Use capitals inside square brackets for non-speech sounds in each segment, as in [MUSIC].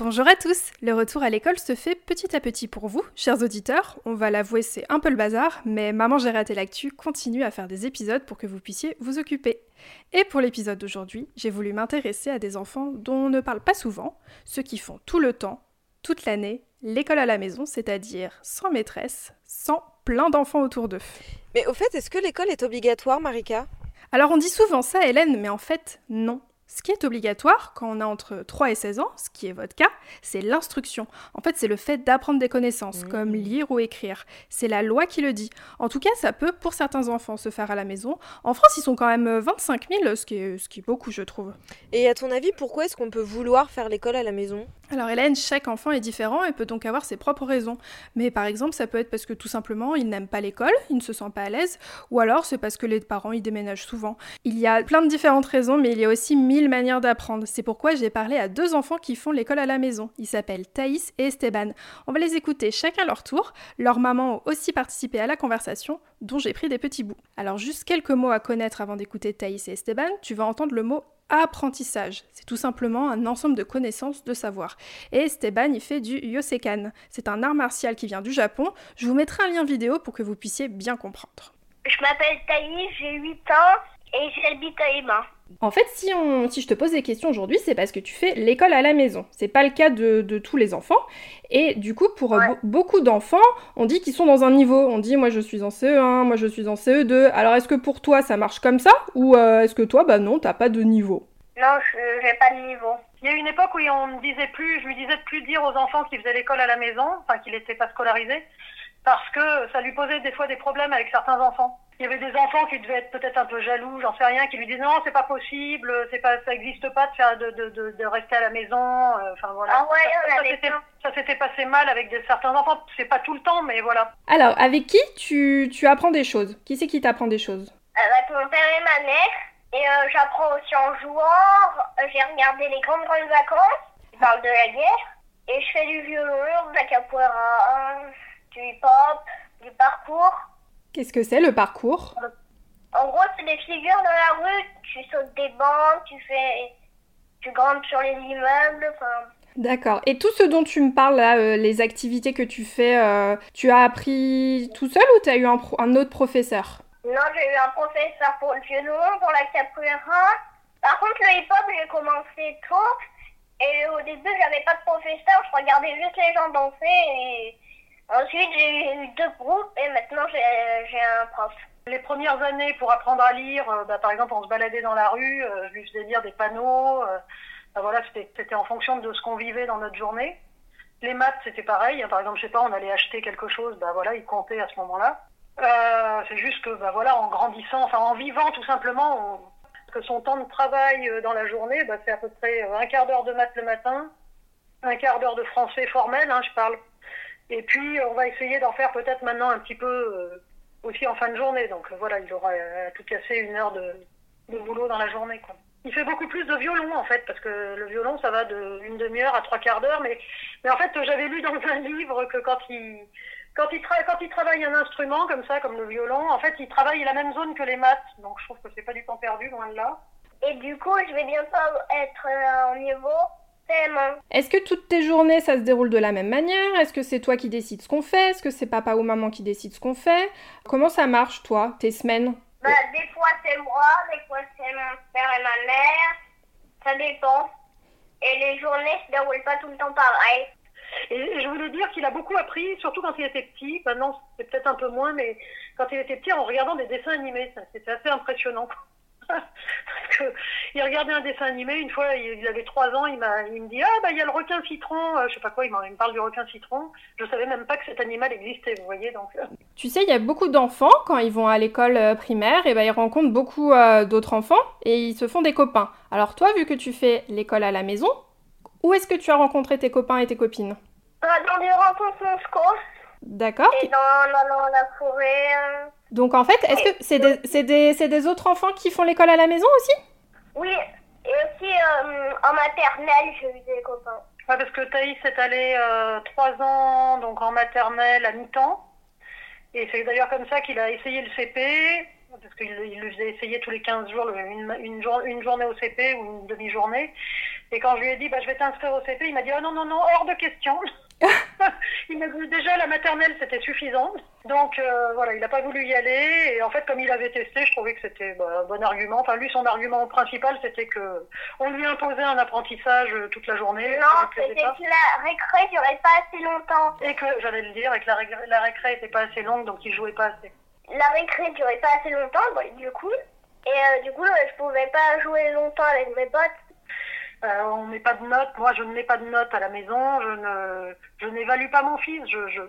Bonjour à tous Le retour à l'école se fait petit à petit pour vous, chers auditeurs. On va l'avouer, c'est un peu le bazar, mais Maman j'ai raté l'actu continue à faire des épisodes pour que vous puissiez vous occuper. Et pour l'épisode d'aujourd'hui, j'ai voulu m'intéresser à des enfants dont on ne parle pas souvent, ceux qui font tout le temps, toute l'année, l'école à la maison, c'est-à-dire sans maîtresse, sans plein d'enfants autour d'eux. Mais au fait, est-ce que l'école est obligatoire, Marika? Alors on dit souvent ça, Hélène, mais en fait, non. Ce qui est obligatoire quand on a entre 3 et 16 ans, ce qui est votre cas, c'est l'instruction. En fait, c'est le fait d'apprendre des connaissances, Mmh. comme lire ou écrire. C'est la loi qui le dit. En tout cas, ça peut, pour certains enfants, se faire à la maison. En France, ils sont quand même 25 000, ce qui est, ce qui est beaucoup, je trouve. Et à ton avis, pourquoi est-ce qu'on peut vouloir faire l'école à la maison? Alors Hélène, chaque enfant est différent et peut donc avoir ses propres raisons. Mais par exemple, ça peut être parce que tout simplement, il n'aime pas l'école, il ne se sent pas à l'aise, ou alors c'est parce que les parents y déménagent souvent. Il y a plein de différentes raisons, mais il y a aussi mille manières d'apprendre. C'est pourquoi j'ai parlé à deux enfants qui font l'école à la maison. Ils s'appellent Thaïs et Esteban. On va les écouter chacun leur tour. Leurs mamans ont aussi participé à la conversation, dont j'ai pris des petits bouts. Alors juste quelques mots à connaître avant d'écouter Thaïs et Esteban. Tu vas entendre le mot apprentissage. C'est tout simplement un ensemble de connaissances, de savoir. Et Esteban, il fait du yosekan. C'est un art martial qui vient du Japon. Je vous mettrai un lien vidéo pour que vous puissiez bien comprendre. Je m'appelle Thaïs, j'ai 8 ans et j'habite à Emma. En fait, si, on, si je te pose des questions aujourd'hui, c'est parce que tu fais l'école à la maison. C'est pas le cas de, de tous les enfants. Et du coup, pour euh, Ouais. be- beaucoup d'enfants, on dit qu'ils sont dans un niveau. On dit, moi je suis en CE1, moi je suis en CE2. Alors est-ce que pour toi ça marche comme ça? Ou euh, est-ce que toi, bah non, t'as pas de niveau? Non, je j'ai pas de niveau. Il y a une époque où on me disait plus, je lui disais de plus dire aux enfants qu'ils faisaient l'école à la maison, enfin qu'ils n'étaient pas scolarisés, parce que ça lui posait des fois des problèmes avec certains enfants. Il y avait des enfants qui devaient être peut-être un peu jaloux, j'en sais rien, qui lui disaient non, c'est pas possible, c'est pas, ça existe pas de faire, de, de, de, de rester à la maison, euh, enfin voilà. Ah ouais, ça s'était, plein. ça s'était passé mal avec des, certains enfants. C'est pas tout le temps, mais voilà. Alors, avec qui tu, tu apprends des choses? Qui c'est qui t'apprend des choses? Avec mon père et ma mère. Et euh, j'apprends aussi en jouant. Euh, J'ai regardé les grandes grandes vacances. Ils parlent de la guerre. Et je fais du violon, de la capoeira, du hip-hop, du parcours. Qu'est-ce que c'est le parcours? En gros, c'est des figures dans la rue. Tu sautes des bancs, tu fais, tu grimpes sur les immeubles. Enfin, D'accord. Et tout ce dont tu me parles là, euh, les activités que tu fais, euh, tu as appris tout seul ou tu as eu un, autre professeur? Non, j'ai eu un professeur pour le violon, pour la capoeira. Par contre, le hip-hop, j'ai commencé tôt. Et au début, j'avais pas de professeur, je regardais juste les gens danser. Et ensuite, j'ai eu deux groupes et maintenant, j'ai j'ai un prof. Les premières années pour apprendre à lire, euh, bah, par exemple, on se baladait dans la rue, euh, je lui faisais lire des panneaux. euh, bah, voilà, c'était en fonction de ce qu'on vivait dans notre journée. Les maths, c'était pareil. hein, par exemple, je sais pas, on allait acheter quelque chose, bah voilà, ils comptaient à ce moment-là. Euh, c'est juste que, bah voilà, en grandissant, enfin en vivant tout simplement, que son temps de travail euh, dans la journée, bah, c'est à peu près euh, un quart d'heure de maths le matin, un quart d'heure de français formel, hein, je parle. Et puis, on va essayer d'en faire peut-être maintenant un petit peu euh, aussi en fin de journée. Donc euh, voilà, il aura euh, tout cassé une heure de, de boulot dans la journée. Quoi. Il fait beaucoup plus de violon en fait, parce que le violon ça va de une demi-heure à trois quarts d'heure. Mais, mais en fait, j'avais lu dans un livre que quand il, quand, il quand il travaille un instrument comme ça, comme le violon, en fait, il travaille la même zone que les maths. Donc je trouve que c'est pas du temps perdu, loin de là. Et du coup, je vais bientôt être euh, au niveau CM1. Est-ce que toutes tes journées, ça se déroule de la même manière? Est-ce que c'est toi qui décides ce qu'on fait? Est-ce que c'est papa ou maman qui décide ce qu'on fait? Comment ça marche, toi, tes semaines? Bah, des fois, c'est moi, des fois, c'est mon père et ma mère. Ça dépend. Et les journées se déroulent pas tout le temps pareil. Et je voulais dire qu'il a beaucoup appris, surtout quand il était petit. Maintenant, c'est peut-être un peu moins, mais quand il était petit, en regardant des dessins animés, c'était assez impressionnant. Parce [LAUGHS] que il regardait un dessin animé, une fois, il, avait trois ans, il, m'a, il me dit Ah, bah, il y a le requin citron, euh, je sais pas quoi, il, me parle du requin citron. Je savais même pas que cet animal existait, vous voyez, donc. euh, Tu sais, il y a beaucoup d'enfants, quand ils vont à l'école euh, primaire, et ben, ils rencontrent beaucoup euh, d'autres enfants et ils se font des copains. Alors toi, vu que tu fais l'école à la maison, Où est-ce que tu as rencontré tes copains et tes copines? Euh, Dans des rencontres Moscou D'accord. et dans, dans, dans la forêt. Donc en fait, est-ce que c'est des, c'est des, c'est des autres enfants qui font l'école à la maison aussi? Oui, et aussi euh, en maternelle, j'ai eu des copains. Ouais, parce que Thaïs est allé euh, trois ans donc en maternelle à mi-temps. Et c'est d'ailleurs comme ça qu'il a essayé le CP, parce qu'il il le faisait essayer tous les 15 jours, une, une, jour- une journée au CP ou une demi-journée. Et quand je lui ai dit, bah, je vais t'inscrire au CP, il m'a dit, oh non, non, non, hors de question. [LAUGHS] il m'a dit, déjà, la maternelle, c'était suffisant. Donc, euh, voilà, il n'a pas voulu y aller. Et en fait, comme il avait testé, je trouvais que c'était bah, un bon argument. Enfin, lui, son argument principal, c'était que on lui imposait un apprentissage euh, toute la journée. Non, c'était que la récré durait pas assez longtemps. Et que, j'allais le dire, et que la, ré- la récré était pas assez longue, donc il jouait pas assez. La récré durait pas assez longtemps, bon, du coup. Et euh, du coup, je pouvais pas jouer longtemps avec mes potes. Euh, on met pas de notes. Moi, je ne mets pas de notes à la maison. Je ne, je n'évalue pas mon fils. Je, je,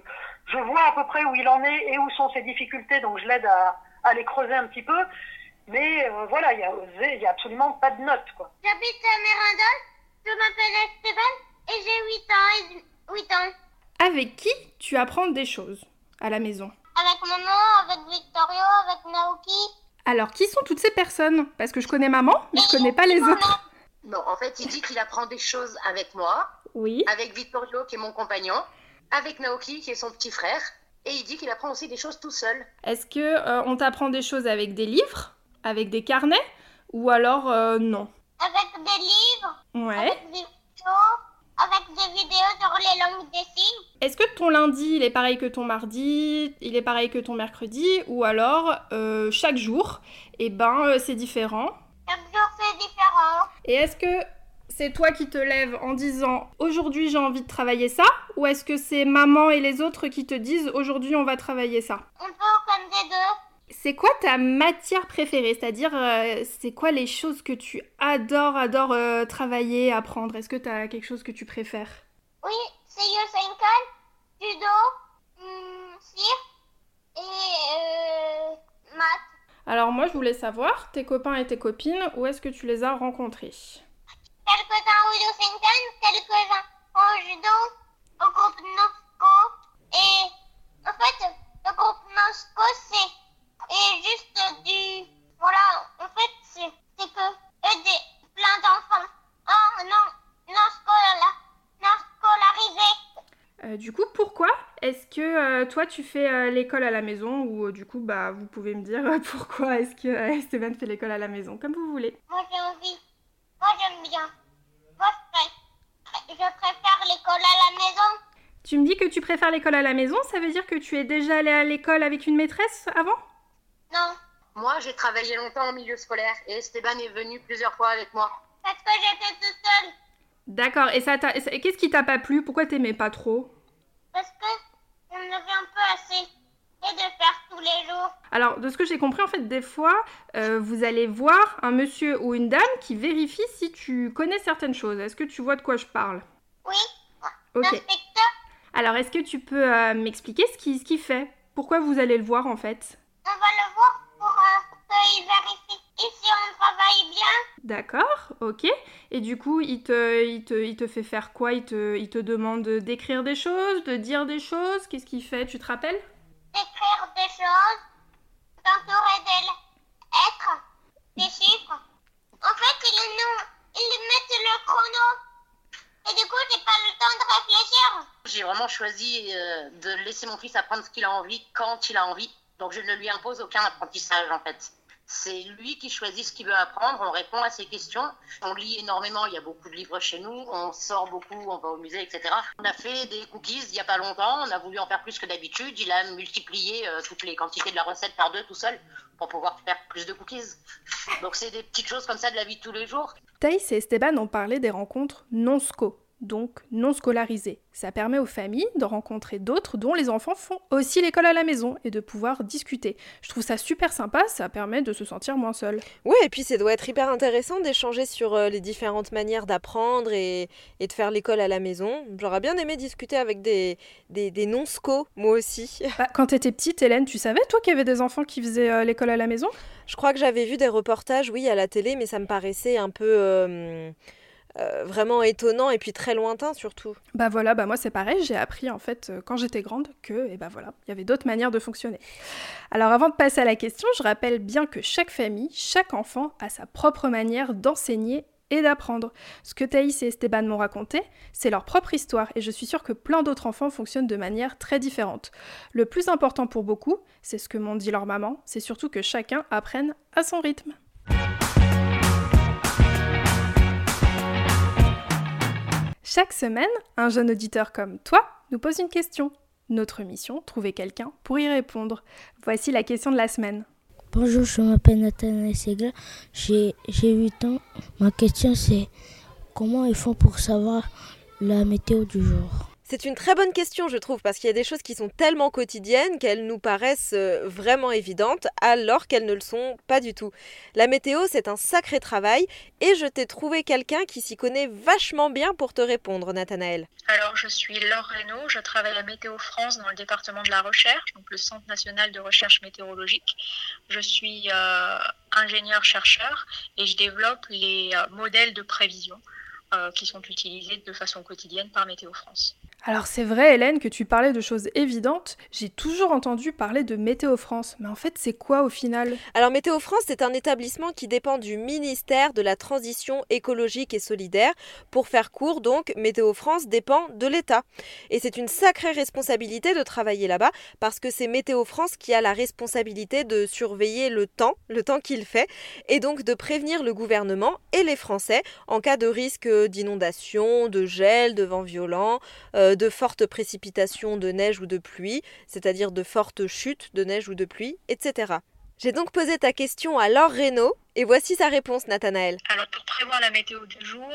je vois à peu près où il en est et où sont ses difficultés, donc je l'aide à, à les creuser un petit peu. Mais euh, voilà, il y a, il y a absolument pas de notes, quoi. J'habite à Mérindol, je m'appelle Esteban et j'ai 8 ans. Et 8 ans. Avec qui tu apprends des choses à la maison? Avec maman, avec Victorio, avec Naoki. Alors, qui sont toutes ces personnes? Parce que je connais maman, mais je connais pas les autres. Non, en fait, il dit qu'il apprend des choses avec moi, Oui. avec Vittorio, qui est mon compagnon, avec Naoki, qui est son petit frère, et il dit qu'il apprend aussi des choses tout seul. Est-ce que euh, on t'apprend des choses avec des livres, avec des carnets, ou alors euh, non? Avec des livres, Ouais. avec des vidéos, avec des vidéos sur les langues des signes? Est-ce que ton lundi, il est pareil que ton mardi, il est pareil que ton mercredi, ou alors euh, chaque jour, eh ben euh, c'est différent? Chaque jour, c'est différent. Et est-ce que c'est toi qui te lèves en disant aujourd'hui j'ai envie de travailler ça, ou est-ce que c'est maman et les autres qui te disent aujourd'hui on va travailler ça? Un peu comme des deux. C'est quoi ta matière préférée? C'est-à-dire, euh, c'est quoi les choses que tu adores, adores euh, travailler, apprendre? Est-ce que tu as quelque chose que tu préfères? Oui, c'est Yosenkan, judo, hum, cire et euh, maths. Alors moi je voulais savoir, tes copains et tes copines, où est-ce que tu les as rencontrés Quelques-uns au Yosenkan, quelques-uns au judo, au groupe Nosco. Et en fait, le groupe Nosco, c'est et juste du... Voilà, en fait, c'est c'est que eux, des, plein d'enfants. Oh non, non, scola, non scolarisés. Euh, Du coup, pourquoi est-ce que euh, toi tu fais euh, l'école à la maison ou euh, du coup bah vous pouvez me dire euh, [LAUGHS] pourquoi est-ce que euh, Esteban fait l'école à la maison comme vous voulez. Moi, j'ai envie. Moi, j'aime bien. Moi, je, pré- je préfère l'école à la maison. Tu me dis que tu préfères l'école à la maison, ça veut dire que tu es déjà allé à l'école avec une maîtresse avant? Non, Moi, j'ai travaillé longtemps en milieu scolaire, et Esteban est venu plusieurs fois avec moi. parce que j'étais toute seule. D'accord, et ça t'a- et ça- qu'est-ce qui t'a pas plu? Pourquoi t'aimais pas trop? Parce que j'en avais un peu assez. Et de faire tous les jours. Alors, de ce que j'ai compris, en fait, des fois, euh, vous allez voir un monsieur ou une dame qui vérifie si tu connais certaines choses. Est-ce que tu vois de quoi je parle? Oui, Ok. Alors, est-ce que tu peux euh, m'expliquer ce qu'il ce fait? Pourquoi vous allez le voir, en fait? On va le voir pour euh, qu'il vérifie. Si on travaille bien, D'accord, ok. Et du coup, il te, il te, il te fait faire quoi? Il te, il te demande d'écrire des choses, de dire des choses? Qu'est-ce qu'il fait? Tu te rappelles? D'écrire des choses, d'entourer des lettres, des chiffres. En fait, ils nous, ils mettent le chrono. Et du coup, j'ai pas le temps de réfléchir. J'ai vraiment choisi euh, de laisser mon fils apprendre ce qu'il a envie, quand il a envie. Donc, je ne lui impose aucun apprentissage, en fait. C'est lui qui choisit ce qu'il veut apprendre, on répond à ses questions. On lit énormément, il y a beaucoup de livres chez nous, on sort beaucoup, on va au musée, etc. On a fait des cookies il n'y a pas longtemps, on a voulu en faire plus que d'habitude. Il a multiplié euh, toutes les quantités de la recette par deux tout seul pour pouvoir faire plus de cookies. Donc, c'est des petites choses comme ça de la vie de tous les jours. Thaïs et Esteban ont parlé des rencontres non-sco, donc non scolarisées. Ça permet aux familles de rencontrer d'autres dont les enfants font aussi l'école à la maison et de pouvoir discuter. Je trouve ça super sympa, ça permet de se sentir moins seul. Ouais, et puis ça doit être hyper intéressant d'échanger sur euh, les différentes manières d'apprendre et, et de faire l'école à la maison. J'aurais bien aimé discuter avec des, des, des non-sco, moi aussi. [LAUGHS] Bah, quand t'étais petite, Hélène, tu savais, toi, qu'il y avait des enfants qui faisaient euh, l'école à la maison? Je crois que j'avais vu des reportages, oui, à la télé, mais ça me paraissait un peu... euh, euh, vraiment étonnant et puis très lointain surtout. Bah voilà, bah moi c'est pareil, j'ai appris en fait euh, quand j'étais grande que, et bah voilà, il y avait d'autres manières de fonctionner. Alors avant de passer à la question, je rappelle bien que chaque famille, chaque enfant a sa propre manière d'enseigner et d'apprendre. Ce que Thaïs et Esteban m'ont raconté, c'est leur propre histoire et je suis sûre que plein d'autres enfants fonctionnent de manière très différente. Le plus important pour beaucoup, c'est ce que m'ont dit leurs mamans, c'est surtout que chacun apprenne à son rythme. Chaque semaine, un jeune auditeur comme toi nous pose une question. Notre mission, trouver quelqu'un pour y répondre. Voici la question de la semaine. Bonjour, je m'appelle Nathalie Segla, j'ai 8 ans. Ma question c'est comment ils font pour savoir la météo du jour? C'est une très bonne question, je trouve, parce qu'il y a des choses qui sont tellement quotidiennes qu'elles nous paraissent euh, vraiment évidentes, alors qu'elles ne le sont pas du tout. La météo, c'est un sacré travail, et je t'ai trouvé quelqu'un qui s'y connaît vachement bien pour te répondre, Nathanaël. Alors, je suis Laure Reynaud, je travaille à Météo France dans le département de la recherche, donc le Centre national de recherche météorologique. Je suis euh, ingénieur-chercheur et je développe les euh, modèles de prévision qui sont utilisés de façon quotidienne par Météo France. Alors c'est vrai Hélène que tu parlais de choses évidentes, j'ai toujours entendu parler de Météo France, mais en fait c'est quoi au final? Alors Météo France c'est un établissement qui dépend du ministère de la Transition écologique et solidaire. Pour faire court donc, Météo France dépend de l'État. Et c'est une sacrée responsabilité de travailler là-bas parce que c'est Météo France qui a la responsabilité de surveiller le temps, le temps qu'il fait, et donc de prévenir le gouvernement et les Français en cas de risque d'inondation, de gel, de vent violent. Euh, euh, de fortes précipitations de neige ou de pluie, c'est-à-dire de fortes chutes de neige ou de pluie, etc. J'ai donc posé ta question à Laure Reynaud et voici sa réponse, Nathanaël. Alors pour prévoir la météo du jour,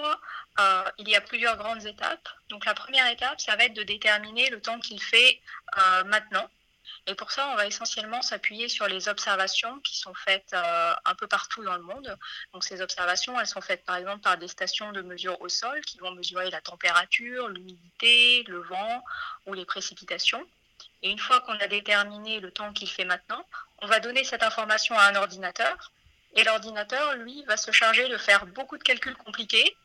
euh, il y a plusieurs grandes étapes. Donc la première étape, ça va être de déterminer le temps qu'il fait euh, maintenant, et pour ça, on va essentiellement s'appuyer sur les observations qui sont faites euh, un peu partout dans le monde. Donc ces observations, elles sont faites par exemple par des stations de mesure au sol qui vont mesurer la température, l'humidité, le vent ou les précipitations. Et une fois qu'on a déterminé le temps qu'il fait maintenant, on va donner cette information à un ordinateur. Et l'ordinateur, lui, va se charger de faire beaucoup de calculs compliqués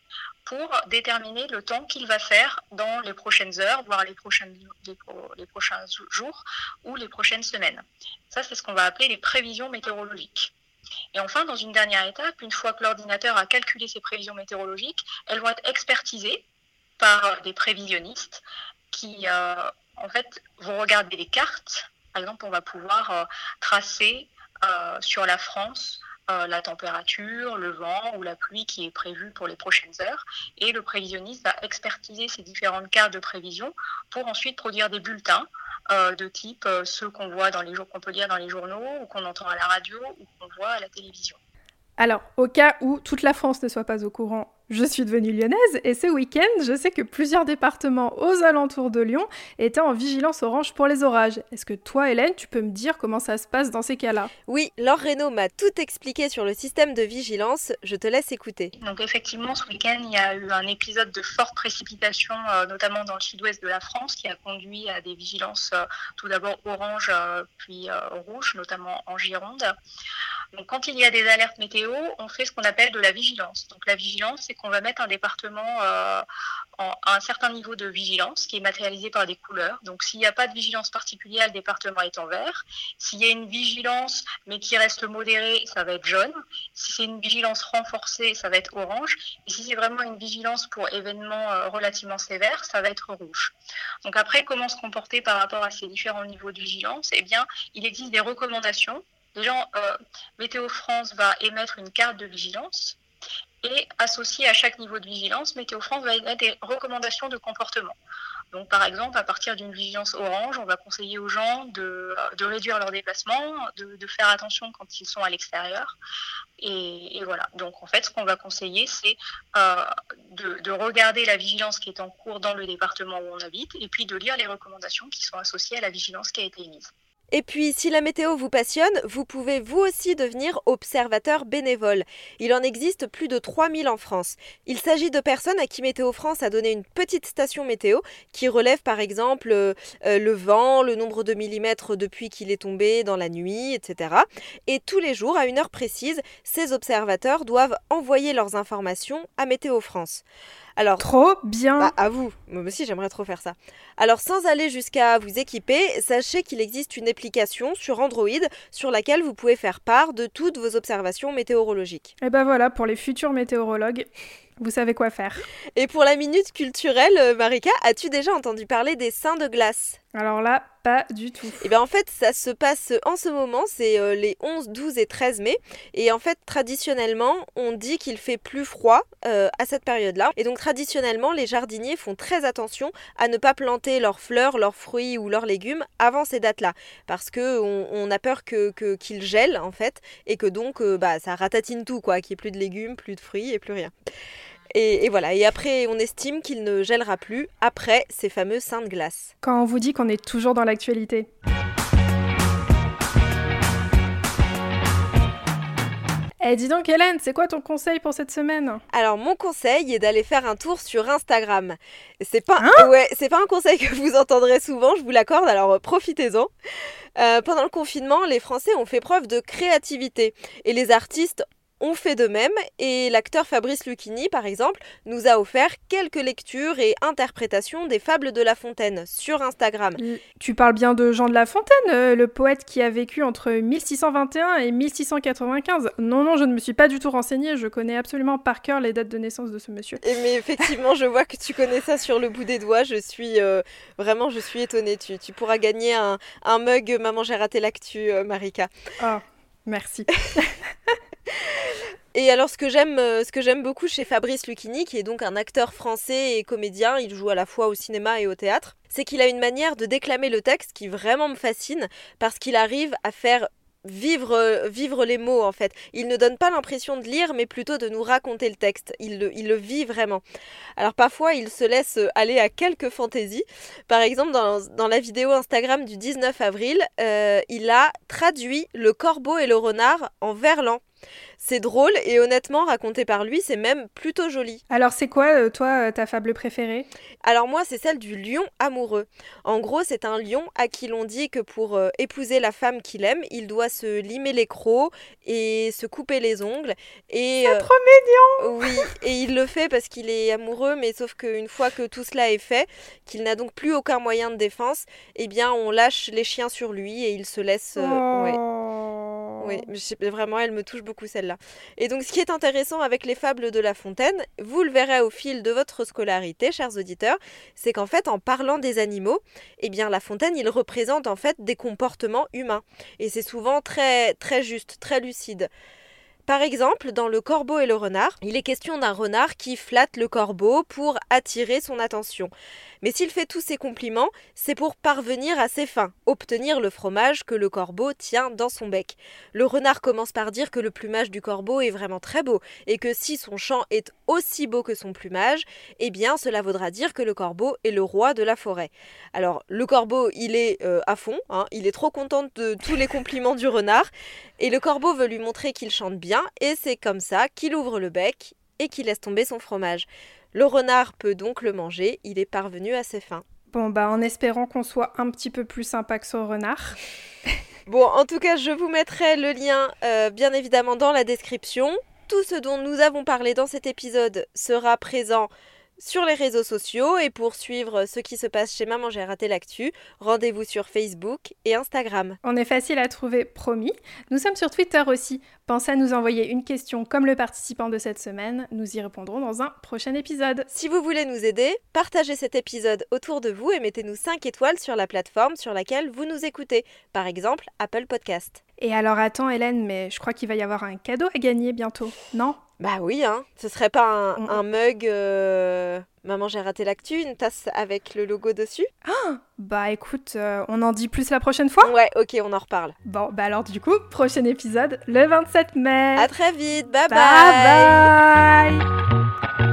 pour déterminer le temps qu'il va faire dans les prochaines heures, voire les, prochaines, les, prochains jours ou les prochaines semaines. Ça, c'est ce qu'on va appeler les prévisions météorologiques. Et enfin, dans une dernière étape, une fois que l'ordinateur a calculé ces prévisions météorologiques, elles vont être expertisées par des prévisionnistes qui, euh, en fait, vont regarder les cartes. Par exemple, on va pouvoir euh, tracer euh, sur la France euh, la température, le vent ou la pluie qui est prévue pour les prochaines heures. Et le prévisionniste va expertiser ces différentes cartes de prévision pour ensuite produire des bulletins euh, de type euh, ceux qu'on voit dans les jours qu'on peut lire dans les journaux ou qu'on entend à la radio ou qu'on voit à la télévision. Alors, au cas où toute la France ne soit pas au courant je suis devenue lyonnaise et ce week-end, je sais que plusieurs départements aux alentours de Lyon étaient en vigilance orange pour les orages. Est-ce que toi, Hélène, tu peux me dire comment ça se passe dans ces cas-là? Oui, Laure Reynaud m'a tout expliqué sur le système de vigilance. Je te laisse écouter. Donc effectivement, ce week-end, il y a eu un épisode de forte précipitation, euh, notamment dans le sud-ouest de la France, qui a conduit à des vigilances euh, tout d'abord orange, euh, puis rouge, notamment en Gironde. Donc, quand il y a des alertes météo, on fait ce qu'on appelle de la vigilance. Donc, la vigilance, c'est qu'on va mettre un département euh, à un certain niveau de vigilance qui est matérialisé par des couleurs. Donc, s'il n'y a pas de vigilance particulière, le département est en vert. S'il y a une vigilance, mais qui reste modérée, ça va être jaune. Si c'est une vigilance renforcée, ça va être orange. Et si c'est vraiment une vigilance pour événements euh, relativement sévères, ça va être rouge. Donc, après, comment se comporter par rapport à ces différents niveaux de vigilance? Eh bien, il existe des recommandations Euh, Météo France va émettre une carte de vigilance et associé à chaque niveau de vigilance, Météo France va émettre des recommandations de comportement. Donc, par exemple, à partir d'une vigilance orange, on va conseiller aux gens de, réduire leurs déplacements, de, faire attention quand ils sont à l'extérieur. Et, voilà. Donc, en fait, ce qu'on va conseiller, c'est euh, de, de, regarder la vigilance qui est en cours dans le département où on habite et puis de lire les recommandations qui sont associées à la vigilance qui a été émise. Et puis, si la météo vous passionne, vous pouvez vous aussi devenir observateur bénévole. Il en existe plus de 3000 en France. Il s'agit de personnes à qui Météo France a donné une petite station météo qui relève par exemple euh, euh, le vent, le nombre de millimètres depuis qu'il est tombé dans la nuit, etc. Et tous les jours, à une heure précise, ces observateurs doivent envoyer leurs informations à Météo France. Alors, Trop bien. bah, à vous, moi aussi j'aimerais trop faire ça. Alors sans aller jusqu'à vous équiper, sachez qu'il existe une application sur Android sur laquelle vous pouvez faire part de toutes vos observations météorologiques. Et ben voilà, pour les futurs météorologues, vous savez quoi faire. Et pour la minute culturelle, euh, Marika, as-tu déjà entendu parler des saints de glace? Alors là, pas du tout. Et bien en fait, ça se passe en ce moment, c'est euh, les 11, 12 et 13 mai. Et en fait, traditionnellement, on dit qu'il fait plus froid euh, à cette période-là. Et donc traditionnellement, les jardiniers font très attention à ne pas planter leurs fleurs, leurs fruits ou leurs légumes avant ces dates-là. Parce que on, a peur que, que- qu'ils gèlent en fait. Et que donc, euh, bah, ça ratatine tout, quoi. Qu'il n'y ait plus de légumes, plus de fruits et plus rien. Et, et voilà, et après on estime qu'il ne gèlera plus après ces fameux saints de glace. Quand on vous dit qu'on est toujours dans l'actualité. Eh dis donc Hélène, c'est quoi ton conseil pour cette semaine? Alors mon conseil est d'aller faire un tour sur Instagram. C'est pas ouais, c'est pas un conseil que vous entendrez souvent, je vous l'accorde. Alors euh, profitez-en. Euh, pendant le confinement, les Français ont fait preuve de créativité et les artistes ont fait de même et l'acteur Fabrice Lucchini par exemple nous a offert quelques lectures et interprétations des fables de La Fontaine sur Instagram. Tu parles bien de Jean de La Fontaine, euh, le poète qui a vécu entre 1621 et 1695. Non, non, je ne me suis pas du tout renseignée, je connais absolument par cœur les dates de naissance de ce monsieur. Et mais effectivement, je vois que tu connais ça sur le bout des doigts. Je suis euh, vraiment, je suis étonnée. Tu, tu pourras gagner un, un mug Maman j'ai raté l'actu, euh, Marika. Ah, merci. [LAUGHS] Et alors, ce que j'aime, euh, ce que j'aime beaucoup chez Fabrice Lucchini, qui est donc un acteur français et comédien, il joue à la fois au cinéma et au théâtre, c'est qu'il a une manière de déclamer le texte qui vraiment me fascine parce qu'il arrive à faire vivre, euh, vivre les mots en fait. Il ne donne pas l'impression de lire, mais plutôt de nous raconter le texte. Il le, vit vraiment. Alors parfois, il se laisse aller à quelques fantaisies. Par exemple, dans, la vidéo Instagram du 19 avril, euh, il a traduit le corbeau et le renard en verlan. C'est drôle et honnêtement, raconté par lui, c'est même plutôt joli. Alors c'est quoi, euh, toi, euh, ta fable préférée? Alors moi, c'est celle du lion amoureux. En gros, c'est un lion à qui l'on dit que pour euh, épouser la femme qu'il aime, il doit se limer les crocs et se couper les ongles. Et C'est euh, trop mignon oui, et il le fait parce qu'il est amoureux, mais sauf qu'une fois que tout cela est fait, qu'il n'a donc plus aucun moyen de défense, eh bien, on lâche les chiens sur lui et il se laisse. euh, ouais. Oh. Oui, je sais- vraiment, elle me touche beaucoup celle-là. Et donc, ce qui est intéressant avec les fables de La Fontaine, vous le verrez au fil de votre scolarité, chers auditeurs, c'est qu'en fait, en parlant des animaux, eh bien, La Fontaine, il représente en fait des comportements humains. Et c'est souvent très, très juste, très lucide. Par exemple, dans Le Corbeau et le Renard, il est question d'un renard qui flatte le corbeau pour attirer son attention. Mais s'il fait tous ces compliments, c'est pour parvenir à ses fins, obtenir le fromage que le corbeau tient dans son bec. Le renard commence par dire que le plumage du corbeau est vraiment très beau, et que si son chant est aussi beau que son plumage, eh bien cela vaudra dire que le corbeau est le roi de la forêt. Alors le corbeau, il est euh, à fond, hein, il est trop content de tous les compliments du renard, et le corbeau veut lui montrer qu'il chante bien, et c'est comme ça qu'il ouvre le bec et qu'il laisse tomber son fromage. Le renard peut donc le manger, il est parvenu à ses fins. Bon, bah en espérant qu'on soit un petit peu plus sympa que ce renard. [LAUGHS] Bon, en tout cas, je vous mettrai le lien, euh, bien évidemment, dans la description. Tout ce dont nous avons parlé dans cet épisode sera présent sur les réseaux sociaux et pour suivre ce qui se passe chez Maman j'ai raté l'actu, rendez-vous sur Facebook et Instagram. On est facile à trouver, promis. Nous sommes sur Twitter aussi. Pensez à nous envoyer une question comme le participant de cette semaine. Nous y répondrons dans un prochain épisode. Si vous voulez nous aider, partagez cet épisode autour de vous et mettez-nous 5 étoiles sur la plateforme sur laquelle vous nous écoutez, par exemple Apple Podcast. Et alors attends Hélène, mais je crois qu'il va y avoir un cadeau à gagner bientôt, non? Bah oui, hein. Ce serait pas un, Mm. un mug euh, Maman j'ai raté l'actu, une tasse avec le logo dessus? Bah écoute, euh, on en dit plus la prochaine fois Ouais, ok, on en reparle. Bon, bah alors du coup, prochain épisode le 27 mai. À très vite, bye bye bye